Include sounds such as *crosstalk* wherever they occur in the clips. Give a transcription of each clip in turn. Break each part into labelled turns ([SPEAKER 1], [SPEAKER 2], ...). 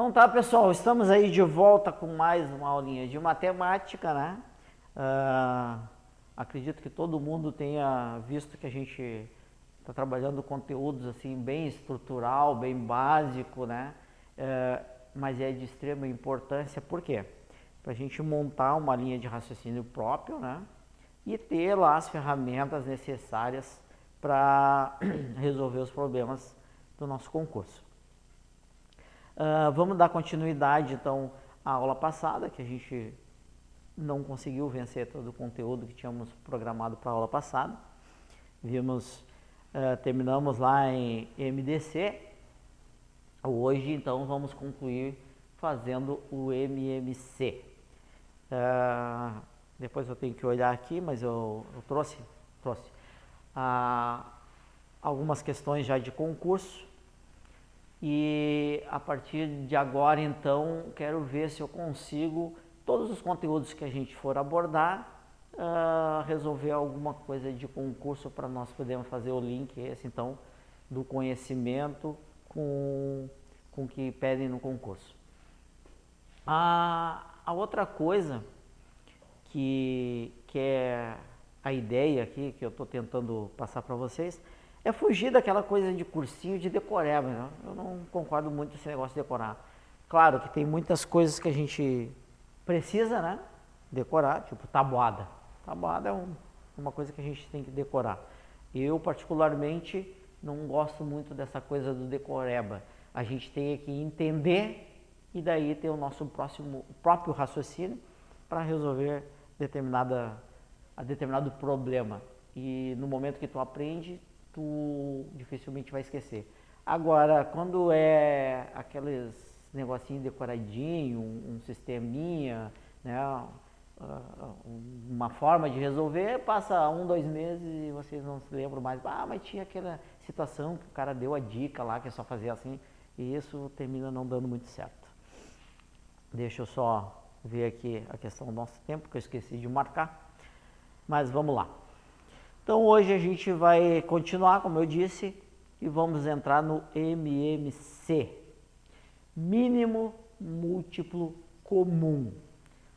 [SPEAKER 1] Então tá, pessoal, estamos aí de volta com mais uma aulinha de matemática, né? Uh, acredito que todo mundo tenha visto que a gente está trabalhando conteúdos assim bem estrutural, bem básico, né? Uh, mas é de extrema importância, por quê? Para a gente montar uma linha de raciocínio próprio, né? E ter lá as ferramentas necessárias para *clears throat* resolver os problemas do nosso concurso. Uh, vamos dar continuidade então à aula passada, que a gente não conseguiu vencer todo o conteúdo que tínhamos programado para a aula passada. Vimos, uh, terminamos lá em MDC. Hoje então vamos concluir fazendo o MMC. Uh, ah, depois eu tenho que olhar aqui, mas eu, eu trouxe, trouxe algumas questões já de concurso e a partir de agora, então, quero ver se eu consigo, todos os conteúdos que a gente for abordar, uh, resolver alguma coisa de concurso para nós podermos fazer o link esse, então, do conhecimento com com que pedem no concurso. A, a outra coisa que, que é a ideia aqui, que eu estou tentando passar para vocês, é fugir daquela coisa de cursinho de decoreba. Né? Eu não concordo muito com esse negócio de decorar. Claro que tem muitas coisas que a gente precisa, né? Decorar, tipo tabuada. Tabuada é um, uma coisa que a gente tem que decorar. Eu, particularmente, não gosto muito dessa coisa do decoreba. A gente tem que entender e daí ter o nosso próximo, próprio raciocínio para resolver determinada, determinado problema. E no momento que tu aprende, tu dificilmente vai esquecer. Agora, quando é aqueles negocinho decoradinho, um, um sisteminha, né, uh, uma forma de resolver, passa um, dois meses e vocês não se lembram mais. Ah, mas tinha aquela situação que o cara deu a dica lá, que é só fazer assim, e isso termina não dando muito certo. Deixa eu só ver aqui a questão do nosso tempo, que eu esqueci de marcar. Mas vamos lá. Então hoje a gente vai continuar, como eu disse, e vamos entrar no MMC, mínimo múltiplo comum.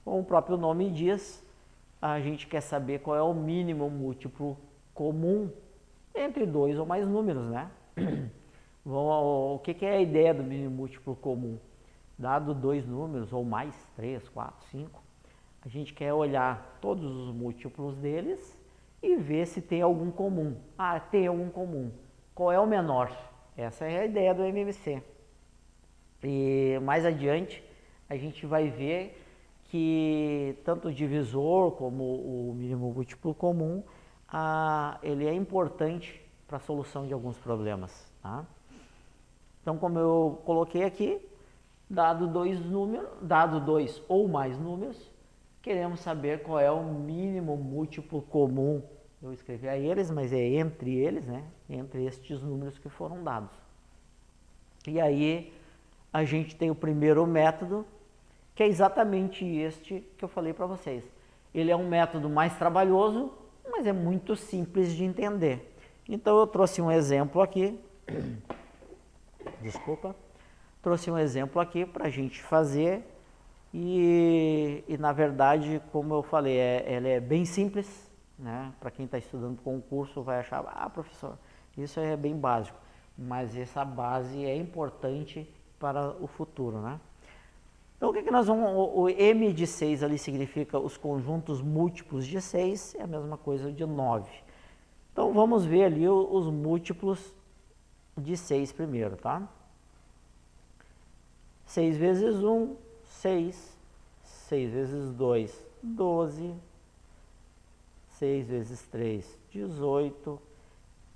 [SPEAKER 1] Como o próprio nome diz, a gente quer saber qual é o mínimo múltiplo comum entre dois ou mais números, né? *clears throat* o que é a ideia do mínimo múltiplo comum? Dado dois números ou mais, três, quatro, cinco, a gente quer olhar todos os múltiplos deles e ver se tem algum comum. Ah, tem algum comum. Qual é o menor? Essa é a ideia do MMC. E mais adiante a gente vai ver que tanto o divisor como o mínimo múltiplo comum, ah, ele é importante para a solução de alguns problemas. Tá? Então, como eu coloquei aqui, dado dois números, dado dois ou mais números, queremos saber qual é o mínimo múltiplo comum. Eu escrevi a eles, mas é entre eles, né? Entre estes números que foram dados. E aí a gente tem o primeiro método, que é exatamente este que eu falei para vocês. Ele é um método mais trabalhoso, mas é muito simples de entender. Então eu trouxe um exemplo aqui. *coughs* Desculpa. Trouxe um exemplo aqui para a gente fazer e, e, na verdade, como eu falei, é, ela é bem simples, né? Para quem está estudando concurso vai achar, ah, professor, isso é bem básico, mas essa base é importante para o futuro, né? Então, o que, que nós vamos. O, o M de 6 ali significa os conjuntos múltiplos de 6, é a mesma coisa de 9. Então, vamos ver ali os, os múltiplos de 6 primeiro, tá? 6 vezes 1, 6. 6 vezes 2, 12. 6 vezes 3, 18.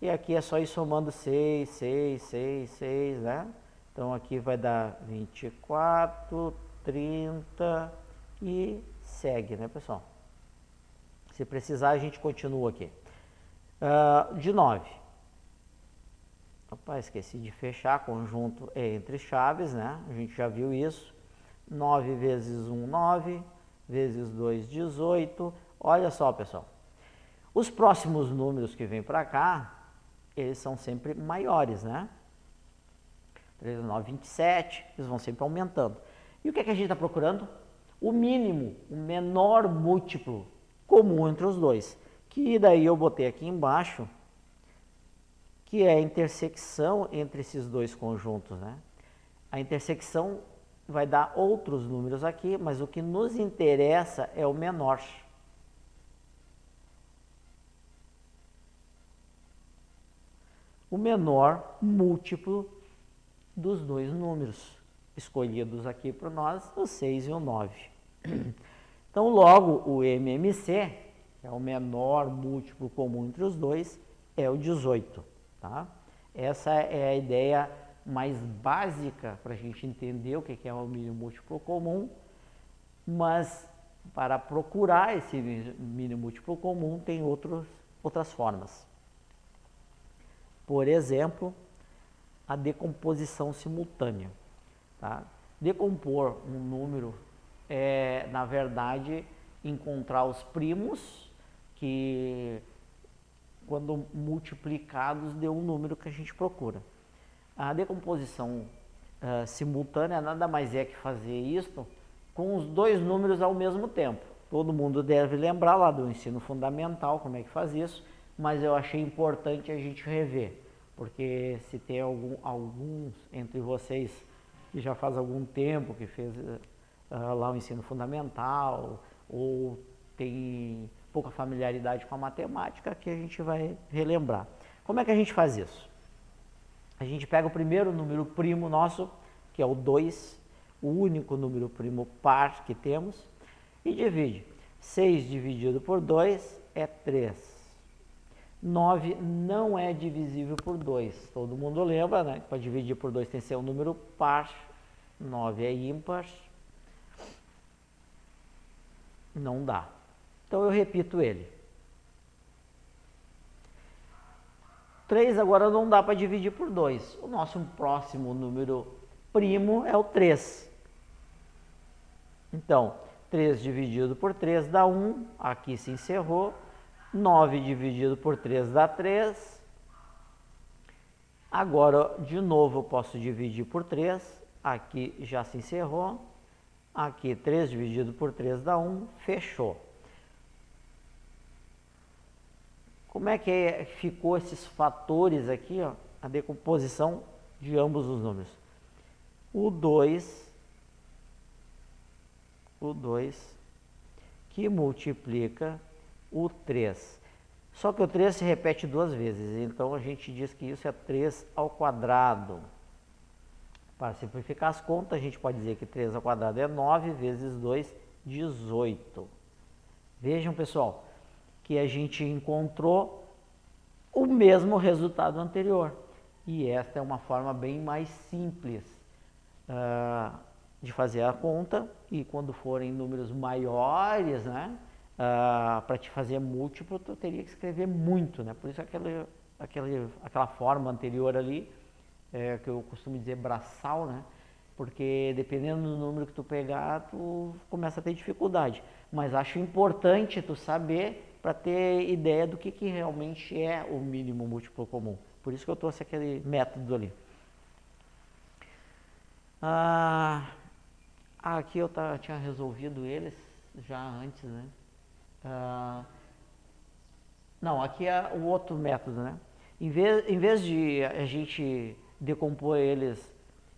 [SPEAKER 1] E aqui é só ir somando 6, 6, 6, 6, né? Então aqui vai dar 24, 30 e segue, né, pessoal? Se precisar, a gente continua aqui. Uh, de 9. Opa, esqueci de fechar, conjunto é entre chaves, né? A gente já viu isso. 9 vezes 1, 9, vezes 2, 18. Olha só, pessoal. Os próximos números que vêm para cá, eles são sempre maiores, né? 3 9, 27, eles vão sempre aumentando. E o que, é que a gente está procurando? O mínimo, o menor múltiplo comum entre os dois. Que daí eu botei aqui embaixo, que é a intersecção entre esses dois conjuntos. Né? A intersecção vai dar outros números aqui, mas o que nos interessa é o menor. O menor múltiplo dos dois números escolhidos aqui por nós, o 6 e o 9. *clears throat* Então, logo, o MMC, que é o menor múltiplo comum entre os dois, é o 18. Tá? Essa é a ideia mais básica para a gente entender o que é o mínimo múltiplo comum, mas para procurar esse mínimo múltiplo comum tem outros, outras formas. Por exemplo, a decomposição simultânea. Tá? Decompor um número é, na verdade, encontrar os primos que, quando multiplicados, deu um número que a gente procura. A decomposição uh, simultânea nada mais é que fazer isto com os dois números ao mesmo tempo. Todo mundo deve lembrar lá do ensino fundamental como é que faz isso, mas eu achei importante a gente rever, porque se tem algum, alguns entre vocês que já faz algum tempo que fez uh, lá o ensino fundamental, ou tem pouca familiaridade com a matemática, que a gente vai relembrar. Como é que a gente faz isso? A gente pega o primeiro número primo nosso, que é o 2, o único número primo par que temos, e divide. 6 dividido por 2 é 3. 9 não é divisível por 2. Todo mundo lembra, né? Para dividir por 2 tem que ser um número par. 9 é ímpar. Não dá. Então eu repito ele. 3 agora não dá para dividir por 2. O nosso próximo número primo é o 3. Então, 3 dividido por 3 dá 1, aqui se encerrou. 9 dividido por 3 dá 3. Agora, de novo, eu posso dividir por 3, aqui já se encerrou. Aqui 3 dividido por 3 dá 1, fechou. Como é que é, ficou esses fatores aqui, ó, a decomposição de ambos os números? O 2, o 2 que multiplica o 3. Só que o 3 se repete duas vezes, então a gente diz que isso é 3 ao quadrado. Para simplificar as contas, a gente pode dizer que 3 ao quadrado é 9 vezes 2, 18. Vejam, pessoal, que a gente encontrou o mesmo resultado anterior. E esta é uma forma bem mais simples uh, de fazer a conta. E quando forem números maiores, né, uh, para te fazer múltiplo, tu teria que escrever muito. Né? Por isso aquela, aquela, aquela forma anterior ali é, que eu costumo dizer braçal, né? Porque dependendo do número que tu pegar, tu começa a ter dificuldade. Mas acho importante tu saber para ter ideia do que, que realmente é o mínimo múltiplo comum. Por isso que eu trouxe aquele método ali. Ah, aqui eu tinha resolvido eles já antes, né? Ah, não, aqui é o outro método, né? Em vez, em vez de a gente decompor eles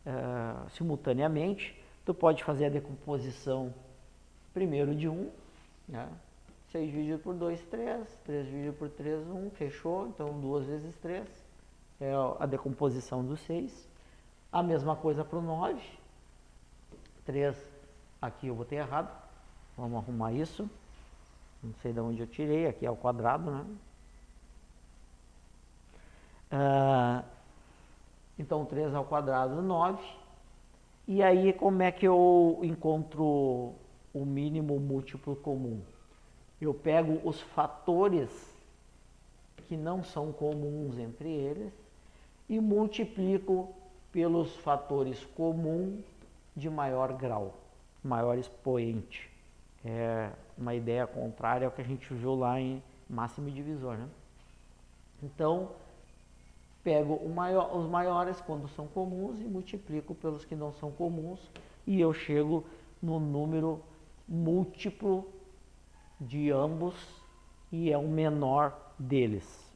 [SPEAKER 1] uh, simultaneamente. Tu pode fazer a decomposição primeiro de 1, né? 6 dividido por 2, 3, 3 dividido por 3, 1, fechou, então 2 vezes 3 é a decomposição do 6. A mesma coisa para o 9, 3, aqui eu botei errado, vamos arrumar isso, não sei de onde eu tirei, aqui é o quadrado, né? Uh, então, 3 ao quadrado, 9. E aí, como é que eu encontro o mínimo múltiplo comum? Eu pego os fatores que não são comuns entre eles e multiplico pelos fatores comuns de maior grau, maior expoente. É uma ideia contrária ao que a gente viu lá em máximo divisor. Né? Então, pego maior, os maiores quando são comuns e multiplico pelos que não são comuns e eu chego no número múltiplo de ambos e é o menor deles.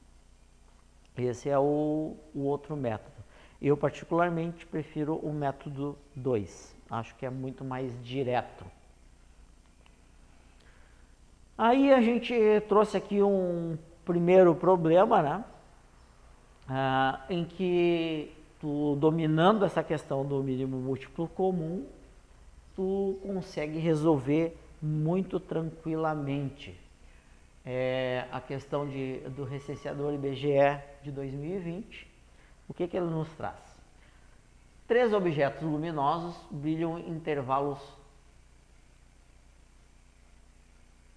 [SPEAKER 1] Esse é o, o outro método. Eu particularmente prefiro o método 2. Acho que é muito mais direto. Aí a gente trouxe aqui um primeiro problema, né? Ah, em que tu dominando essa questão do mínimo múltiplo comum, tu consegue resolver muito tranquilamente é, a questão de, do recenseador IBGE de 2020. O que, que ele nos traz? Três objetos luminosos brilham em intervalos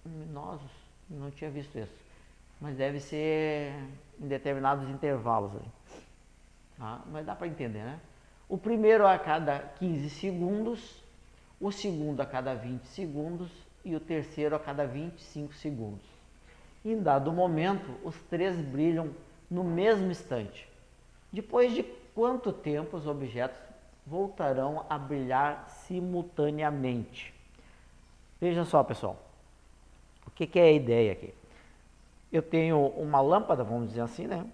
[SPEAKER 1] luminosos, não tinha visto isso, mas deve ser em determinados intervalos ali. Tá? Mas dá para entender, né? O primeiro a cada 15 segundos, o segundo a cada 20 segundos e o terceiro a cada 25 segundos. Em dado momento, os três brilham no mesmo instante. Depois de quanto tempo os objetos voltarão a brilhar simultaneamente? Veja só, pessoal. O que, que é a ideia aqui? Eu tenho uma lâmpada, vamos dizer assim, né?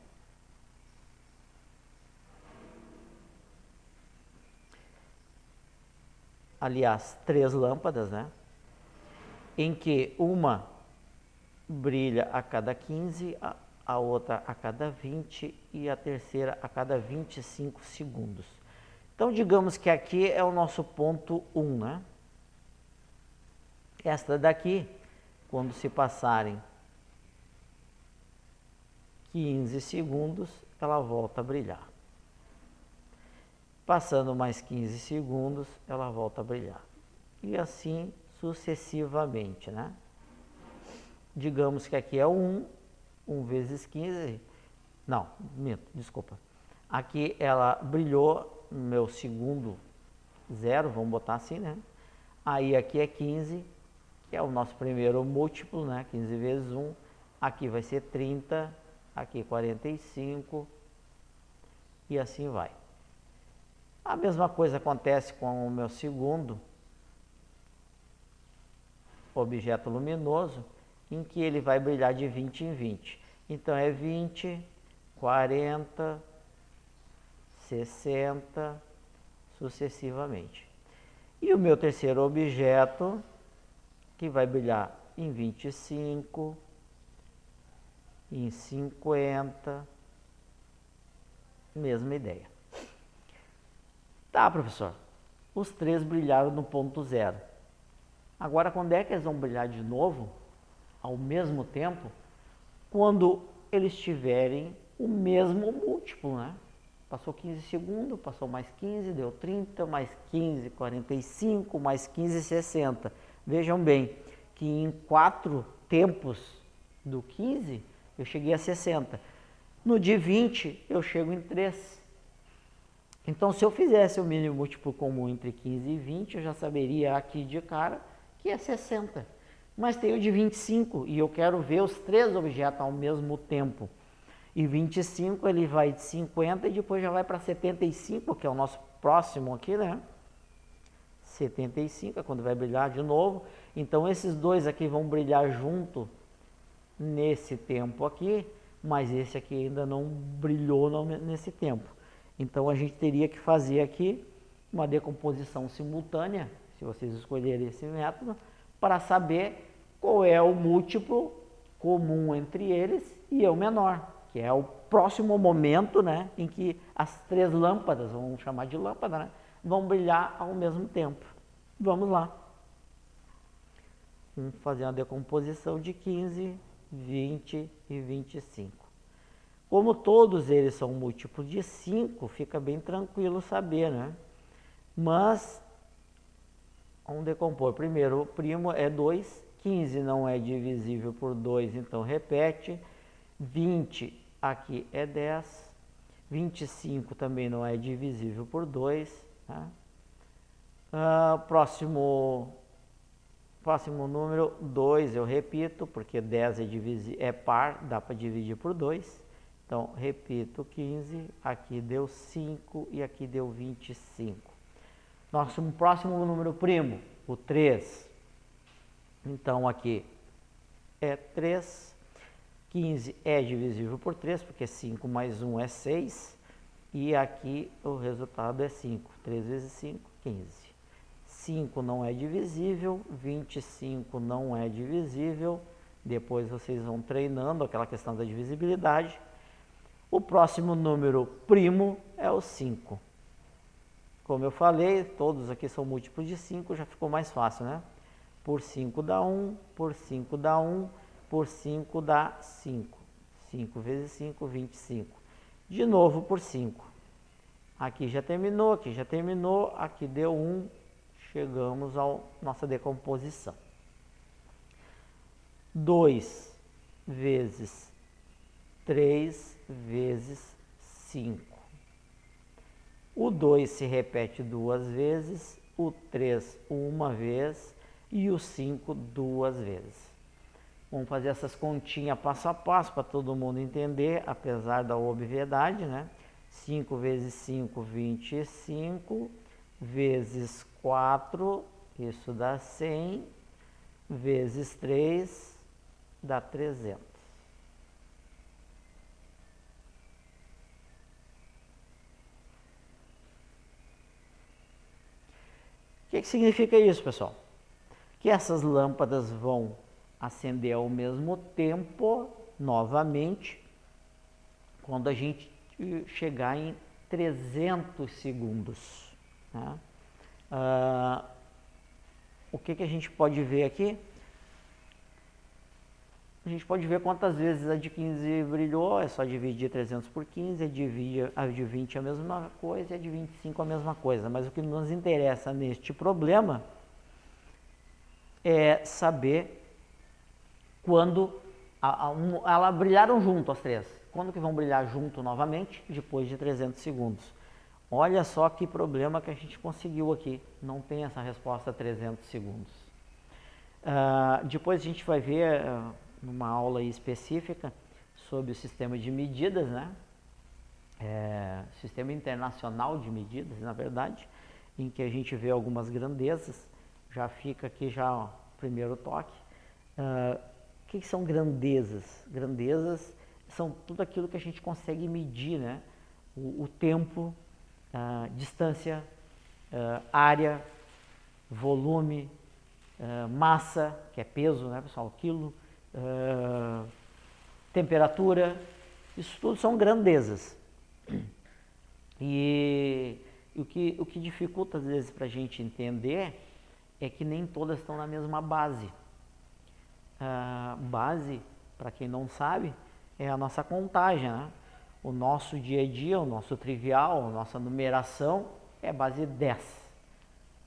[SPEAKER 1] Aliás, três lâmpadas, né? Em que uma brilha a cada 15, a, outra a cada 20 e a terceira a cada 25 segundos. Então, digamos que aqui é o nosso ponto 1, né? Esta daqui, quando se passarem 15 segundos, ela volta a brilhar. Passando mais 15 segundos, ela volta a brilhar. E assim sucessivamente, né? Digamos que aqui é 1, 1 vezes 15. Não, minto, desculpa. Aqui ela brilhou no meu segundo zero, vamos botar assim, né? Aí aqui é 15, que é o nosso primeiro múltiplo, né? 15 vezes 1. Aqui vai ser 30, aqui 45 e assim vai. A mesma coisa acontece com o meu segundo objeto luminoso, em que ele vai brilhar de 20 em 20. Então é 20, 40, 60, sucessivamente. E o meu terceiro objeto, que vai brilhar em 25, em 50, mesma ideia. Tá, professor, os três brilharam no ponto zero. Agora, quando é que eles vão brilhar de novo? ao mesmo tempo quando eles tiverem o mesmo múltiplo, né? Passou 15 segundos, passou mais 15, deu 30, mais 15, 45, mais 15, 60. Vejam bem que em quatro tempos do 15 eu cheguei a 60. No de 20 eu chego em 3. Então se eu fizesse o mínimo múltiplo comum entre 15 e 20, eu já saberia aqui de cara que é 60 mas tenho de 25 e eu quero ver os três objetos ao mesmo tempo. E 25 ele vai de 50 e depois já vai para 75, que é o nosso próximo aqui, né? 75 é quando vai brilhar de novo. Então esses dois aqui vão brilhar junto nesse tempo aqui, mas esse aqui ainda não brilhou nesse tempo. Então a gente teria que fazer aqui uma decomposição simultânea, se vocês escolherem esse método, para saber qual é o múltiplo comum entre eles e é o menor, que é o próximo momento né, em que as três lâmpadas, vamos chamar de lâmpada, né, vão brilhar ao mesmo tempo. Vamos lá. Vamos fazer uma decomposição de 15, 20 e 25. Como todos eles são múltiplos de 5, fica bem tranquilo saber, né? Mas Vamos decompor. Primeiro, o primo é 2, 15 não é divisível por 2, então repete. 20 aqui é 10, 25 também não é divisível por 2. Tá? Uh, próximo, próximo número, 2 eu repito, porque 10 é, é par, dá para dividir por 2. Então, repito, 15, aqui deu 5 e aqui deu 25. Nosso próximo número primo, o 3. Então, aqui é 3. 15 é divisível por 3, porque 5 mais 1 é 6. E aqui o resultado é 5. 3 vezes 5, 15. 5 não é divisível, 25 não é divisível. Depois vocês vão treinando aquela questão da divisibilidade. O próximo número primo é o 5. Como eu falei, todos aqui são múltiplos de 5, já ficou mais fácil, né? Por 5 dá 1, por 5 dá 1, por 5 dá 5. 5 vezes 5, 25. De novo por 5. Aqui já terminou, aqui já terminou, aqui deu 1, chegamos à nossa decomposição. 2 vezes 3 vezes 5. O 2 se repete duas vezes, o 3 uma vez e o 5 duas vezes. Vamos fazer essas continhas passo a passo para todo mundo entender, apesar da obviedade, né? 5 vezes 5, 25, vezes 4, isso dá 100, vezes 3, dá 300. O que, que significa isso, pessoal? Que essas lâmpadas vão acender ao mesmo tempo, novamente, quando a gente chegar em 300 segundos. Né? Ah, o que, que a gente pode ver aqui? A gente pode ver quantas vezes a de 15 brilhou, é só dividir 300 por 15, a de, a de 20 é a mesma coisa e a de 25 a mesma coisa. Mas o que nos interessa neste problema é saber quando a, a, elas brilharam junto as três. Quando que vão brilhar junto novamente? Depois de 300 segundos. Olha só que problema que a gente conseguiu aqui. Não tem essa resposta a 300 segundos. Uh, depois a gente vai ver uh, numa aula específica sobre o sistema de medidas, né? É, sistema internacional de medidas, na verdade, em que a gente vê algumas grandezas. Já fica aqui já o primeiro toque. Uh, que, que são grandezas? Grandezas são tudo aquilo que a gente consegue medir, né? O, o tempo, a distância, a área, volume, massa, que é peso, né, pessoal? Quilo, temperatura, isso tudo são grandezas. E, e o, que, o que dificulta às vezes para a gente entender é que nem todas estão na mesma base base, para quem não sabe, é a nossa contagem. Né? O nosso dia a dia, o nosso trivial, a nossa numeração é base 10.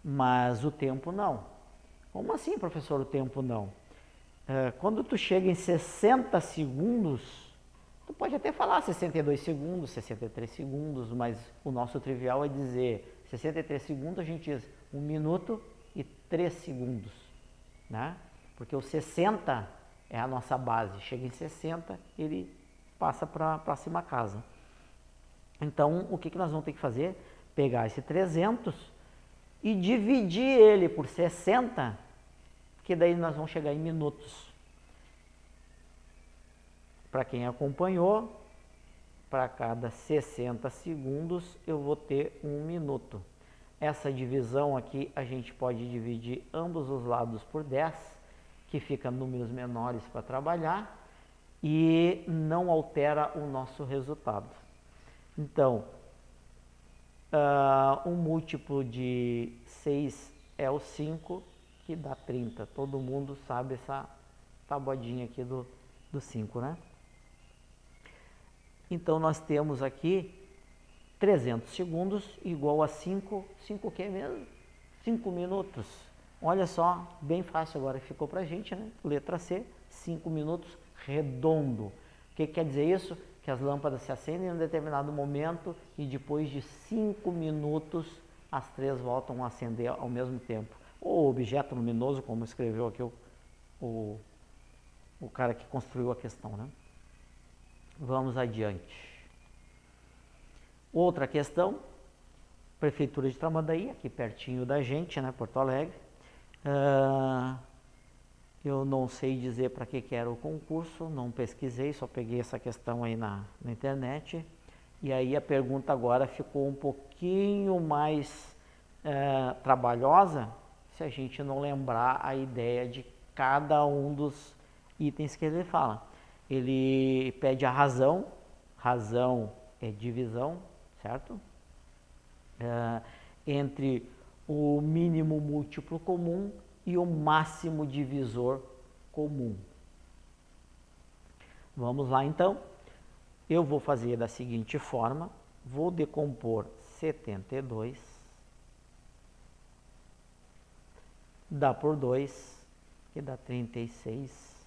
[SPEAKER 1] Mas o tempo não. Como assim, professor, o tempo não? É, quando tu chega em 60 segundos, tu pode até falar 62 segundos, 63 segundos, mas o nosso trivial é dizer 63 segundos, a gente diz 1 minuto e 3 segundos. Né? Porque o 60 é a nossa base. Chega em 60, ele passa para a próxima casa. Então, o que, que nós vamos ter que fazer? Pegar esse 300 e dividir ele por 60, que daí nós vamos chegar em minutos. Para quem acompanhou, para cada 60 segundos eu vou ter um minuto. Essa divisão aqui a gente pode dividir ambos os lados por 10 que fica números menores para trabalhar e não altera o nosso resultado. Então, uh, um múltiplo de 6 é o 5, que dá 30. Todo mundo sabe essa tabuadinha aqui do, do 5, né? Então, nós temos aqui 300 segundos igual a 5, 5 o que mesmo? 5 minutos. Olha só, bem fácil agora ficou para a gente, né? Letra C, 5 minutos redondo. O que, que quer dizer isso? Que as lâmpadas se acendem em um determinado momento e depois de 5 minutos as três voltam a acender ao mesmo tempo. Ou objeto luminoso, como escreveu aqui o, o, o cara que construiu a questão, né? Vamos adiante. Outra questão, Prefeitura de Tramandaí, aqui pertinho da gente, né, Porto Alegre. Uh, eu não sei dizer para que, que era o concurso, não pesquisei, só peguei essa questão aí na, na internet. E aí a pergunta agora ficou um pouquinho mais uh, trabalhosa se a gente não lembrar a ideia de cada um dos itens que ele fala. Ele pede a razão, razão é divisão, certo? É, entre o mínimo múltiplo comum e o máximo divisor comum. Vamos lá então. Eu vou fazer da seguinte forma: vou decompor 72, dá por 2, que dá 36,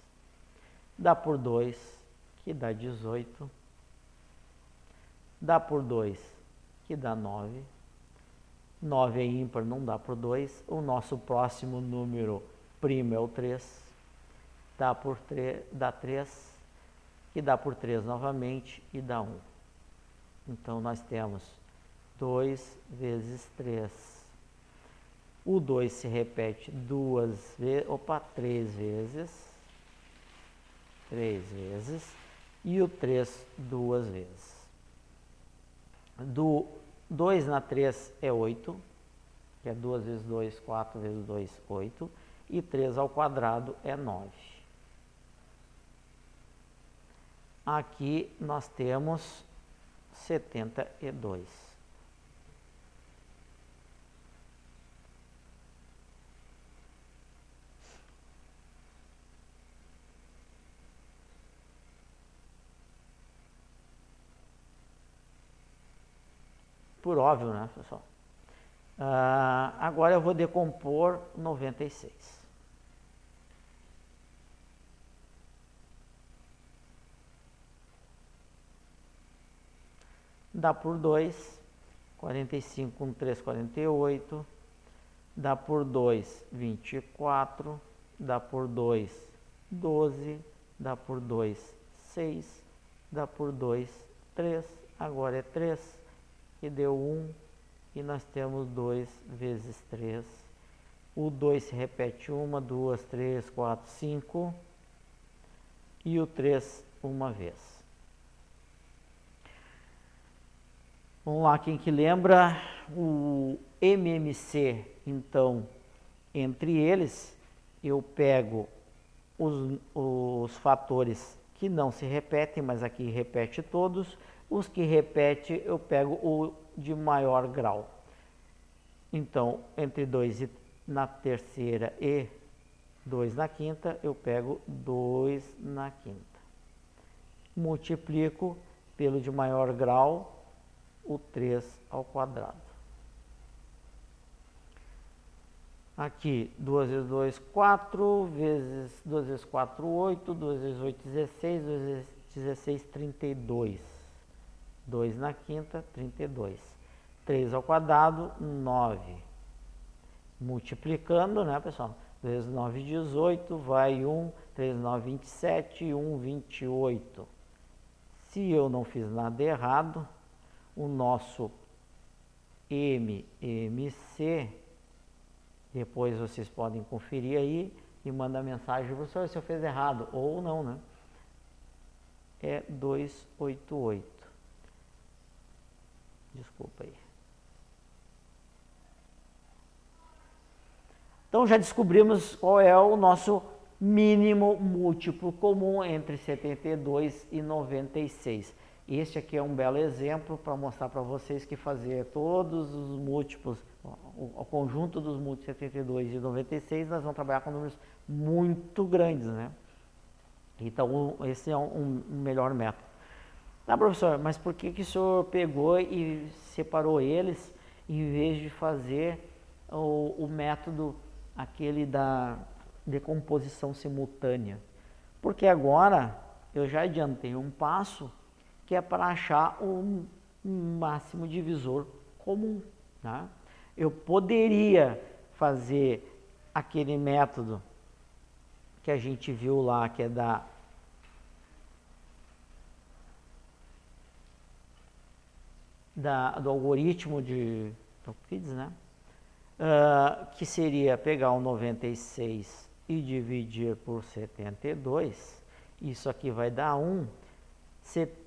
[SPEAKER 1] dá por 2, que dá 18 dá por 2, que dá 9. 9 é ímpar, não dá por 2. O nosso próximo número primo é o 3. Dá, por 3, dá 3, que dá por 3 novamente e dá 1. Então, nós temos 2 vezes 3. O 2 se repete duas vezes, opa, três vezes. Três vezes. E o 3 duas vezes do 2 na 3 é 8, que é 2 vezes 2, 4 vezes 2, 8, e 3 ao quadrado é 9. Aqui nós temos 72. Por óbvio, né, pessoal? Ah, agora eu vou decompor 96. Dá por 2, 45 com 3, 48. Dá por 2, 24. Dá por 2, 12. Dá por 2, 6. Dá por 2, 3. Agora é 3 que deu 1 e nós temos 2 vezes 3. O 2 se repete uma, duas, três, quatro, cinco e o 3 uma vez. Vamos lá, quem que lembra o MMC, então, entre eles, eu pego os, os fatores que não se repetem, mas aqui repete todos, os que repete, eu pego o de maior grau. Então, entre 2 na terceira e 2 na quinta, eu pego 2 na quinta. Multiplico pelo de maior grau, o 3 ao quadrado. Aqui, 2 vezes 2, 4, vezes 2 vezes 4, 8, 2 vezes 8, 16, 2 vezes 16, 32. 2 na quinta, 32. 3 ao quadrado, 9. Multiplicando, né, pessoal? 2 vezes 9, 18, vai 1, 3, 9, 27, 1, 28. Se eu não fiz nada errado, o nosso MMC, depois vocês podem conferir aí e mandar mensagem, professor, se eu fiz errado, ou não, né? É 288. Desculpa aí. Então já descobrimos qual é o nosso mínimo múltiplo comum entre 72 e 96. Este aqui é um belo exemplo para mostrar para vocês que fazer todos os múltiplos, o, conjunto dos múltiplos 72 e 96, nós vamos trabalhar com números muito grandes, né? Então, esse é um, um melhor método. Tá, professor, mas por que, que o senhor pegou e separou eles em vez de fazer o, o método aquele da decomposição simultânea? Porque agora eu já adiantei um passo que é para achar o máximo divisor comum. Né? Eu poderia fazer aquele método que a gente viu lá, que é da da, do algoritmo de Euclides, né? Uh, que seria pegar o 96 e dividir por 72. Isso aqui vai dar 1.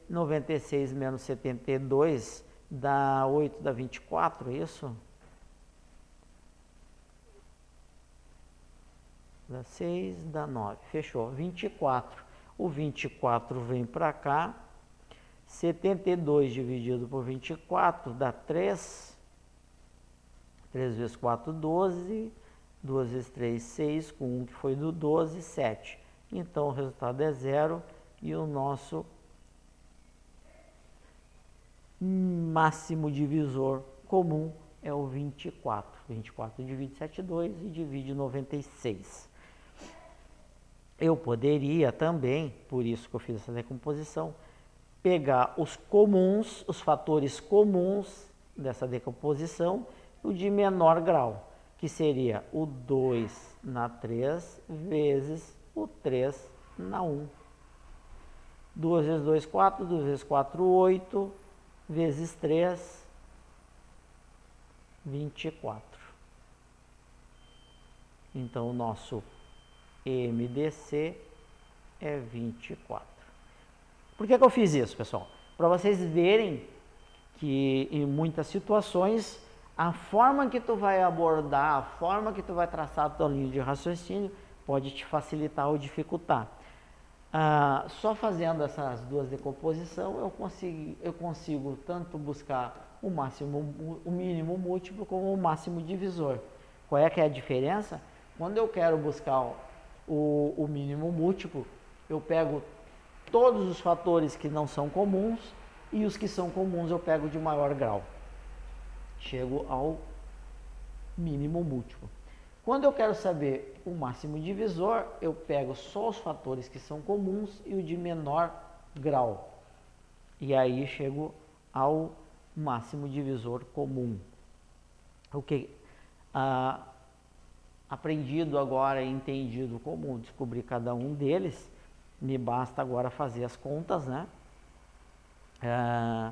[SPEAKER 1] 96 menos 72 dá 8, dá 24, isso? Dá 6, dá 9. Fechou. 24. O 24 vem para cá. 72 dividido por 24 dá 3. 3 vezes 4, 12. 2 vezes 3, 6. Com 1 que foi do 12, 7. Então o resultado é zero e o nosso máximo divisor comum é o 24. 24 divide 7,2 e divide 96. Eu poderia também, por isso que eu fiz essa decomposição, pegar os comuns, os fatores comuns dessa decomposição, o de menor grau, que seria o 2 na 3 vezes o 3 na 1. 2 vezes 2, 4, 2 vezes 4, 8, vezes 3, 24. Então, o nosso MDC é 24. Por que, que eu fiz isso, pessoal? Para vocês verem que em muitas situações a forma que tu vai abordar, a forma que tu vai traçar a tua linha de raciocínio pode te facilitar ou dificultar. Ah, só fazendo essas duas decomposições eu consigo, eu consigo tanto buscar o máximo, o mínimo múltiplo como o máximo divisor. Qual é que é a diferença? Quando eu quero buscar o, o mínimo múltiplo, eu pego todos os fatores que não são comuns e os que são comuns eu pego de maior grau. Chego ao mínimo múltiplo. Quando eu quero saber o máximo divisor, eu pego só os fatores que são comuns e o de menor grau. E aí chego ao máximo divisor comum. O que ah, aprendido agora e entendido como descobrir cada um deles, me basta agora fazer as contas, né? Ah,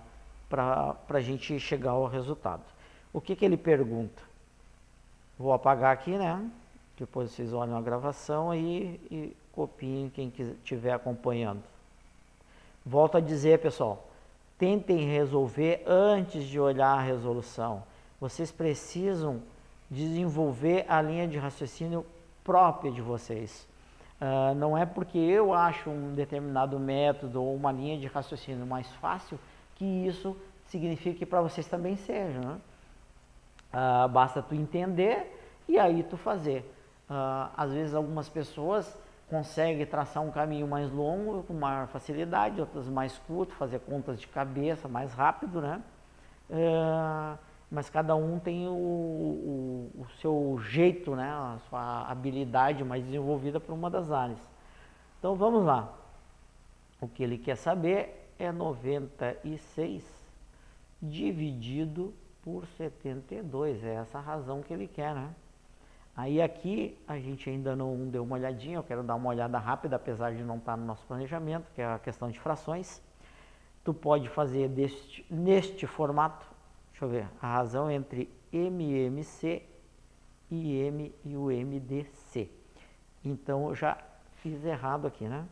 [SPEAKER 1] para a gente chegar ao resultado. O que, que ele pergunta? Vou apagar aqui, né? Depois vocês olham a gravação aí e copiem quem estiver acompanhando. Volto a dizer, pessoal, tentem resolver antes de olhar a resolução. Vocês precisam desenvolver a linha de raciocínio própria de vocês. Uh, não é porque eu acho um determinado método ou uma linha de raciocínio mais fácil que isso significa que para vocês também seja. Né? Uh, basta tu entender e aí tu fazer. Uh, às vezes algumas pessoas conseguem traçar um caminho mais longo com maior facilidade, outras mais curto, fazer contas de cabeça mais rápido, né? Uh, mas cada um tem o, o, o, seu jeito, né? a sua habilidade mais desenvolvida para uma das áreas. Então vamos lá. O que ele quer saber é 96 dividido por 72. É essa a razão que ele quer, né? Aí aqui a gente ainda não deu uma olhadinha, eu quero dar uma olhada rápida, apesar de não estar no nosso planejamento, que é a questão de frações. Tu pode fazer deste, neste formato, deixa eu ver, a razão entre MMC e M e o MDC. Então eu já fiz errado aqui, né?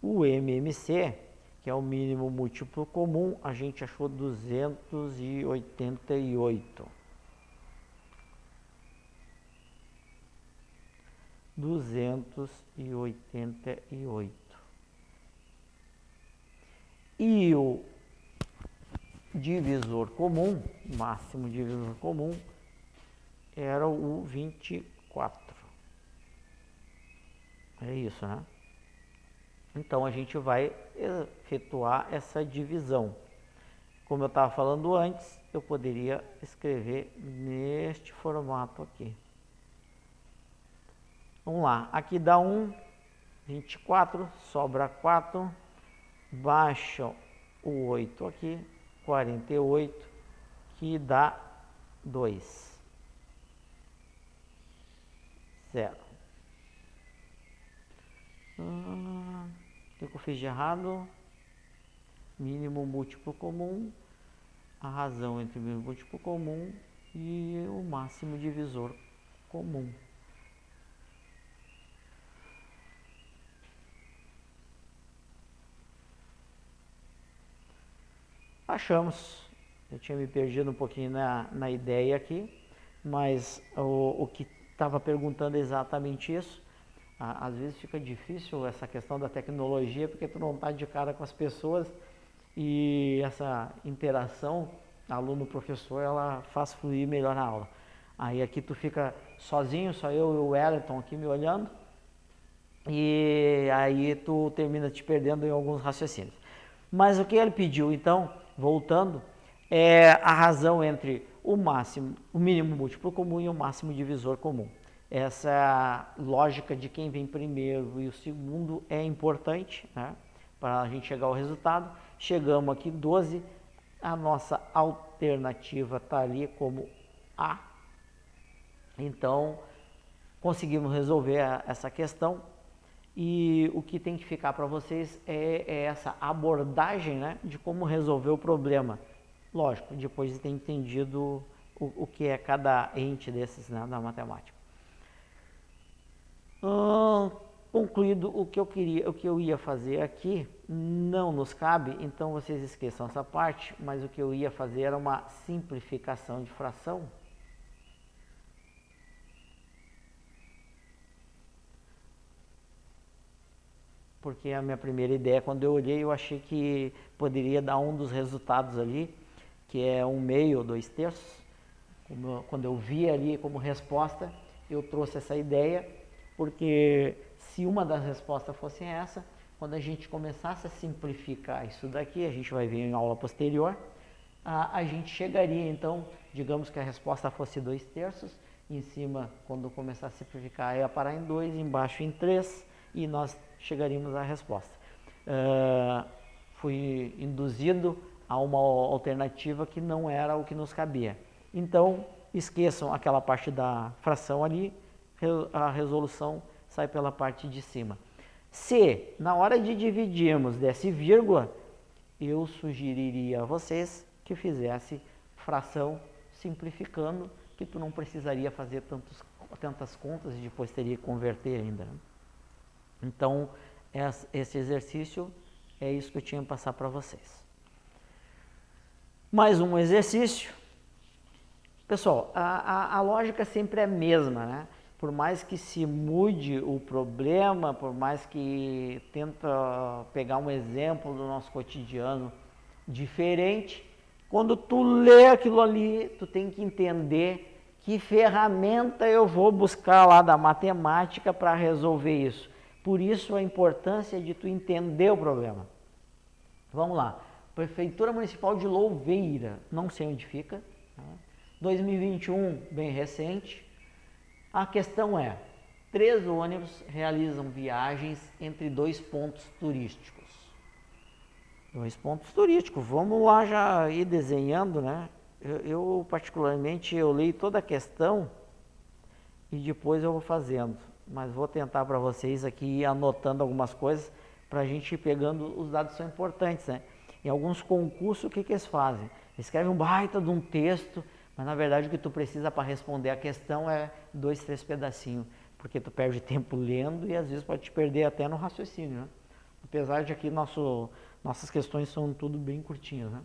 [SPEAKER 1] O MMC que é o mínimo múltiplo comum, a gente achou 288. 288. E o divisor comum, máximo divisor comum, era o 24. É isso, né? Então a gente vai efetuar essa divisão. Como eu estava falando antes, eu poderia escrever neste formato aqui. Vamos lá, aqui dá 1, 24, sobra 4, baixa o 8 aqui, 48, que dá 2. Zero. Hum. O que eu fiz de errado? mínimo múltiplo comum, a razão entre o mínimo múltiplo comum e o máximo divisor comum. Achamos. Eu tinha me perdido um pouquinho na, na ideia aqui, mas o, o que estava perguntando é exatamente isso. Às vezes fica difícil essa questão da tecnologia porque tu não está de cara com as pessoas e essa interação aluno-professor ela faz fluir melhor a aula. Aí aqui tu fica sozinho, só eu e o Wellington aqui me olhando e aí tu termina te perdendo em alguns raciocínios. Mas o que ele pediu então voltando, é a razão entre o máximo, o mínimo múltiplo comum e o máximo divisor comum. Essa lógica de quem vem primeiro e o segundo é importante né, para a gente chegar ao resultado. Chegamos aqui 12, a nossa alternativa está ali como A. Então, conseguimos resolver essa questão e o que tem que ficar para vocês é, é, essa abordagem né, de como resolver o problema. Lógico, depois de ter entendido o, o que é cada ente desses né, da matemática. Hum, concluído o que eu queria, o que eu ia fazer aqui, não nos cabe, então vocês esqueçam essa parte, mas o que eu ia fazer era uma simplificação de fração porque a minha primeira ideia, quando eu olhei, eu achei que poderia dar um dos resultados ali, que é um meio ou dois terços. quando eu vi ali como resposta, eu trouxe essa ideia, porque se uma das respostas fosse essa, quando a gente começasse a simplificar isso daqui, a gente vai ver em aula posterior, a, a gente chegaria então, digamos que a resposta fosse dois terços, em cima, quando começar a simplificar, ia parar em dois, embaixo em três, e nós chegaríamos à resposta. Uh, fui induzido a uma alternativa que não era o que nos cabia. Então, esqueçam aquela parte da fração ali, a resolução sai pela parte de cima. Se na hora de dividirmos desse vírgula, eu sugeriria a vocês que fizesse fração simplificando, que tu não precisaria fazer tantos, tantas contas e depois teria que converter ainda. Então, esse exercício é isso que eu tinha que passar para vocês. Mais um exercício. Pessoal, a, a, a, lógica sempre é a mesma, né? Por mais que se mude o problema, por mais que tenta pegar um exemplo do nosso cotidiano diferente, quando tu lê aquilo ali, tu tem que entender que ferramenta eu vou buscar lá da matemática para resolver isso. Por isso a importância de tu entender o problema. Vamos lá. Prefeitura Municipal de Louveira, não sei onde fica. 2021, tá? bem recente. A questão é: três ônibus realizam viagens entre dois pontos turísticos. Dois pontos turísticos. Vamos lá já ir desenhando, né? Eu, eu particularmente eu leio toda a questão e depois eu vou fazendo mas vou tentar para vocês aqui anotando algumas coisas para a gente ir pegando os dados que são importantes. Né? Em alguns concursos, o que, que eles fazem? Escrevem um baita de um texto, mas na verdade o que tu precisa para responder a questão é dois, três pedacinhos, porque tu perde tempo lendo e às vezes pode te perder até no raciocínio. Né? Apesar de aqui nosso, nossas questões são tudo bem curtinhas. Né?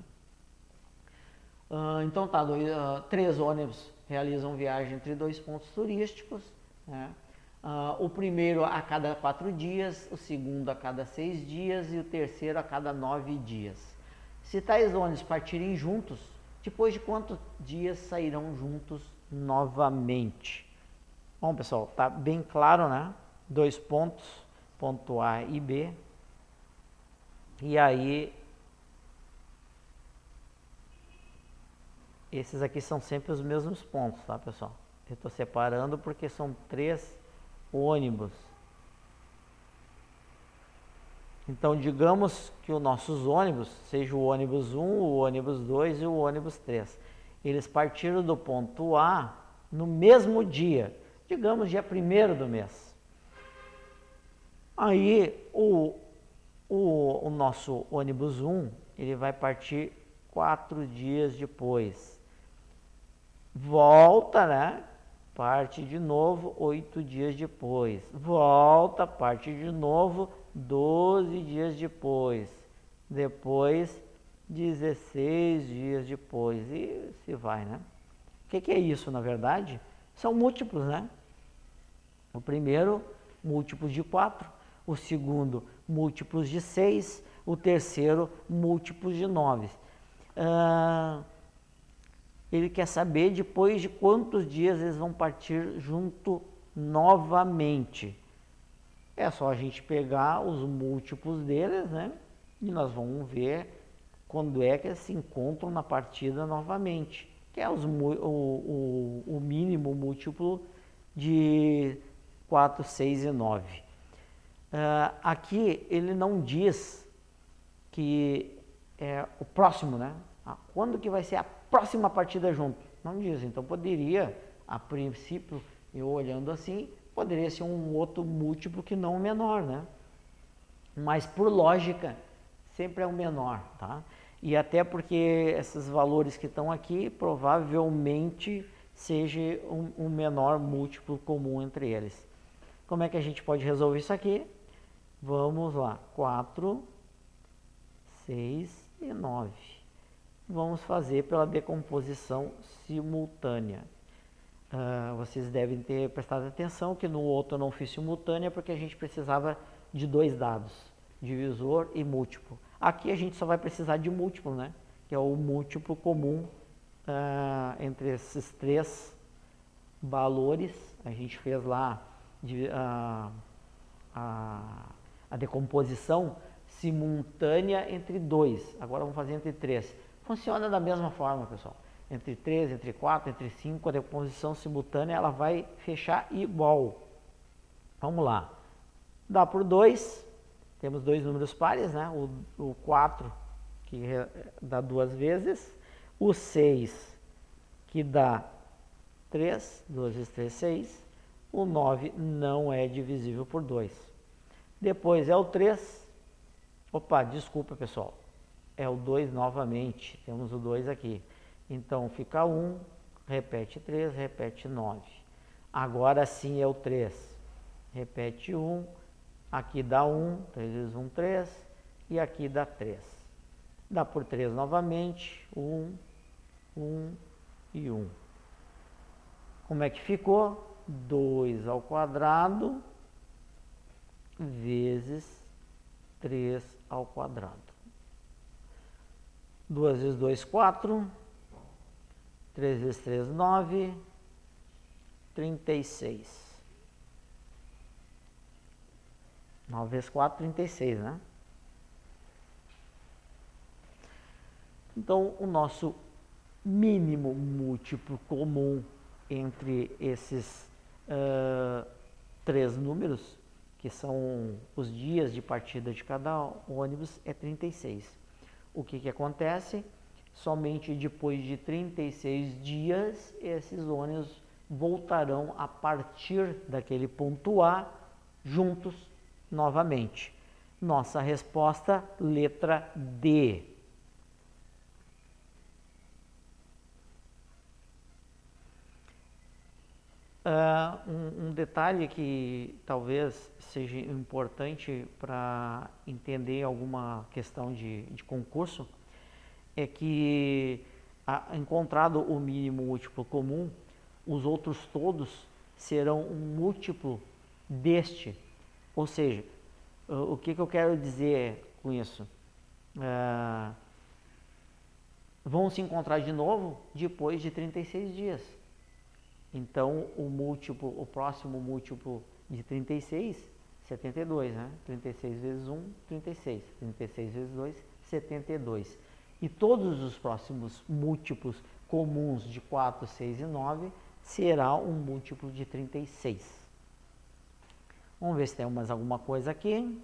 [SPEAKER 1] Uh, então tá, dois, uh, três ônibus realizam viagem entre dois pontos turísticos. Né? Uh, o primeiro a cada quatro dias, o segundo a cada seis dias e o terceiro a cada nove dias. Se tais ônibus partirem juntos, depois de quantos dias sairão juntos novamente? Bom, pessoal, tá bem claro, né? Dois pontos, ponto A e B. E aí, esses aqui são sempre os mesmos pontos, tá, pessoal? Eu estou separando porque são três ônibus. Então, digamos que os nossos ônibus, seja o ônibus 1, o ônibus 2 e o ônibus 3, eles partiram do ponto A no mesmo dia, digamos dia 1 do mês. Aí, o, o, o nosso ônibus 1, ele vai partir quatro dias depois. Volta, né? Parte de novo oito dias depois. Volta, parte de novo doze dias depois. Depois 16 dias depois. E se vai, né? O que, que é isso, na verdade? São múltiplos, né? O primeiro, múltiplos de 4. O segundo, múltiplos de 6. O terceiro, múltiplos de 9. Ah, ele quer saber depois de quantos dias eles vão partir junto novamente. É só a gente pegar os múltiplos deles, né? E nós vamos ver quando é que eles se encontram na partida novamente, que é os, o, o, o mínimo múltiplo de 4, 6 e 9. Uh, ah, aqui ele não diz que é o próximo, né? Ah, quando que vai ser a próxima partida junto? Não diz. Então poderia, a princípio, eu olhando assim, poderia ser um outro múltiplo que não o menor, né? Mas por lógica, sempre é o menor, tá? E até porque esses valores que estão aqui provavelmente seja um, um menor múltiplo comum entre eles. Como é que a gente pode resolver isso aqui? Vamos lá, 4, 6 e 9. Vamos fazer pela decomposição simultânea. Uh, vocês devem ter prestado atenção que no outro eu não fiz simultânea porque a gente precisava de dois dados, divisor e múltiplo. Aqui a gente só vai precisar de múltiplo, né? Que é o múltiplo comum uh, entre esses três valores. A gente fez lá de, uh, a, a decomposição simultânea entre dois. Agora vamos fazer entre três. Funciona da mesma forma, pessoal. Entre 3, entre 4, entre 5, a decomposição simultânea ela vai fechar igual. Vamos lá. Dá por 2, temos dois números pares, né? o, o 4 que dá duas vezes, o 6 que dá 3, 2 vezes 3, 6, o 9 não é divisível por 2. Depois é o 3, opa, desculpa pessoal, é o 2 novamente, temos o 2 aqui. Então fica 1, repete 3, repete 9. Agora sim é o 3, repete 1, Aqui dá 1, 3 vezes 1, 3. E aqui dá 3. Dá por 3 novamente. 1, 1 e 1. Como é que ficou? 2 ao quadrado vezes 3 ao quadrado. 2 vezes 2, 4. 3 vezes 3, 9. 36. 9 vezes 4, 36, né? Então, o nosso mínimo múltiplo comum entre esses uh, três números, que são os dias de partida de cada ônibus, é 36. O que, que acontece? Somente depois de 36 dias, esses ônibus voltarão a partir daquele ponto A juntos novamente. Nossa resposta, letra D. Uh, um, um, detalhe que talvez seja importante para entender alguma questão de, de concurso é que, a, encontrado o mínimo múltiplo comum, os outros todos serão um múltiplo deste ou seja, o que, que eu quero dizer com isso? É, vão se encontrar de novo depois de 36 dias. Então, o múltiplo, o próximo múltiplo de 36, 72, né? 36 vezes 1, 36. 36 vezes 2, 72. E todos os próximos múltiplos comuns de 4, 6 e 9 será um múltiplo de 36. Vamos ver se tem mais alguma coisa aqui.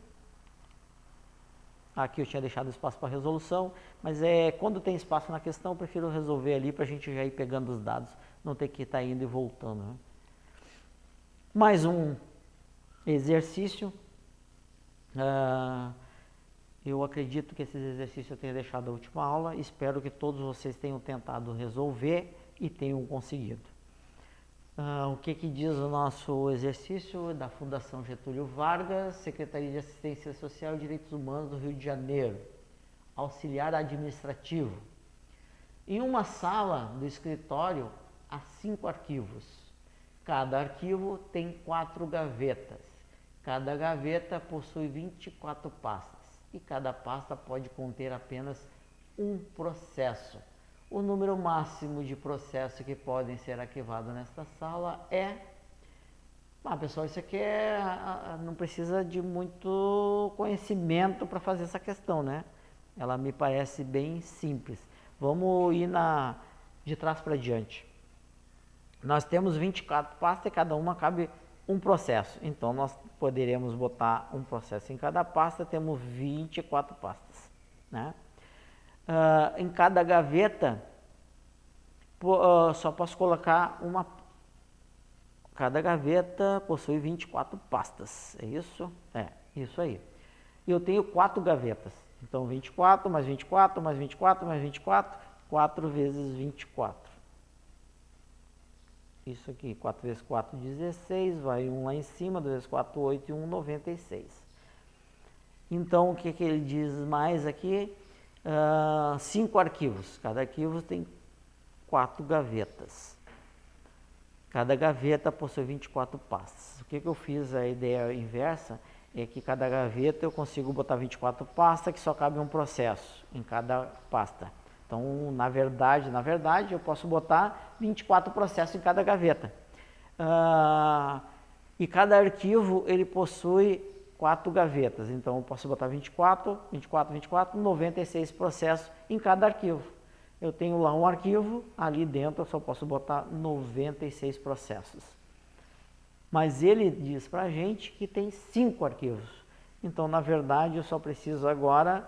[SPEAKER 1] Aqui eu tinha deixado espaço para resolução, mas é quando tem espaço na questão, eu prefiro resolver ali para a gente já ir pegando os dados, não ter que estar indo e voltando. Né? Mais um exercício. Uh, Eu acredito que esses exercícios eu tenha deixado a última aula. Espero que todos vocês tenham tentado resolver e tenham conseguido. Uh, o que, que diz o nosso exercício da Fundação Getúlio Vargas, Secretaria de Assistência Social e Direitos Humanos do Rio de Janeiro, auxiliar administrativo. Em uma sala do escritório há cinco arquivos. Cada arquivo tem quatro gavetas. Cada gaveta possui 24 pastas e cada pasta pode conter apenas um processo. O número máximo de processos que podem ser arquivados nesta sala é. Ah, pessoal, isso aqui é, não precisa de muito conhecimento para fazer essa questão, né? Ela me parece bem simples. Vamos ir na, de trás para diante. Nós temos 24 pastas e cada uma cabe um processo. Então, nós poderemos botar um processo em cada pasta, temos 24 pastas. Né? Uh, em cada gaveta, uh, só posso colocar uma. Cada gaveta possui 24 pastas, é isso? É, isso aí. Eu tenho quatro gavetas. Então, 24 mais 24 mais 24 mais 24, 4 vezes 24 isso aqui, 4 vezes 4, 16, vai um lá em cima, 2 vezes 4, 8 e 1, 96. Então, o que, que ele diz mais aqui? Uh, cinco arquivos, cada arquivo tem quatro gavetas. Cada gaveta possui 24 pastas. O que, que eu fiz, a ideia inversa, é que cada gaveta eu consigo botar 24 pastas, que só cabe um processo em cada pasta. Então, na verdade, na verdade, eu posso botar 24 processos em cada gaveta. Uh, e cada arquivo ele possui quatro gavetas. Então, eu posso botar 24, 24, 24, 96 processos em cada arquivo. Eu tenho lá um arquivo, ali dentro eu só posso botar 96 processos. Mas ele diz para a gente que tem cinco arquivos. Então, na verdade, eu só preciso agora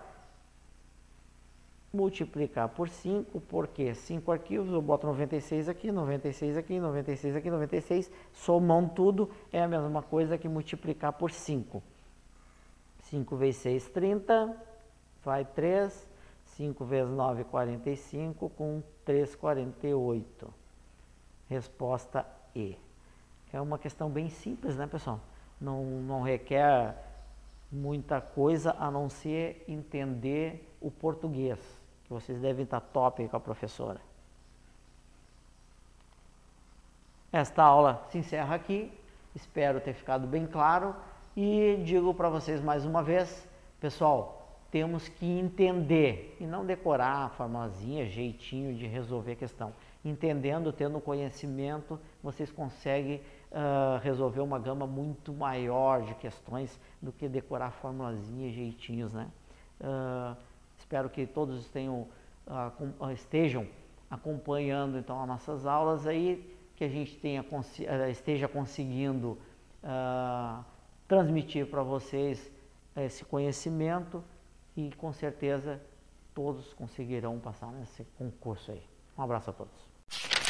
[SPEAKER 1] multiplicar por 5, porque 5 arquivos, eu boto 96 aqui, 96 aqui, 96 aqui, 96, somando tudo, é a mesma coisa que multiplicar por 5. 5 vezes 6, 30, vai 3, 5 vezes 9, 45, com 3, 48. Resposta E. É uma questão bem simples, né, pessoal? Não, não requer muita coisa a não ser entender o português vocês devem estar top com a professora. Esta aula se encerra aqui, espero ter ficado bem claro e digo para vocês mais uma vez, pessoal, temos que entender e não decorar a formulazinha, jeitinho de resolver a questão. Entendendo, tendo conhecimento, vocês conseguem uh, resolver uma gama muito maior de questões do que decorar formulazinha, jeitinhos, né? Uh, Espero que todos tenham, uh, estejam acompanhando então as nossas aulas aí, que a gente tenha, uh, esteja conseguindo uh, transmitir para vocês esse conhecimento e com certeza todos conseguirão passar nesse concurso aí. Um abraço a todos.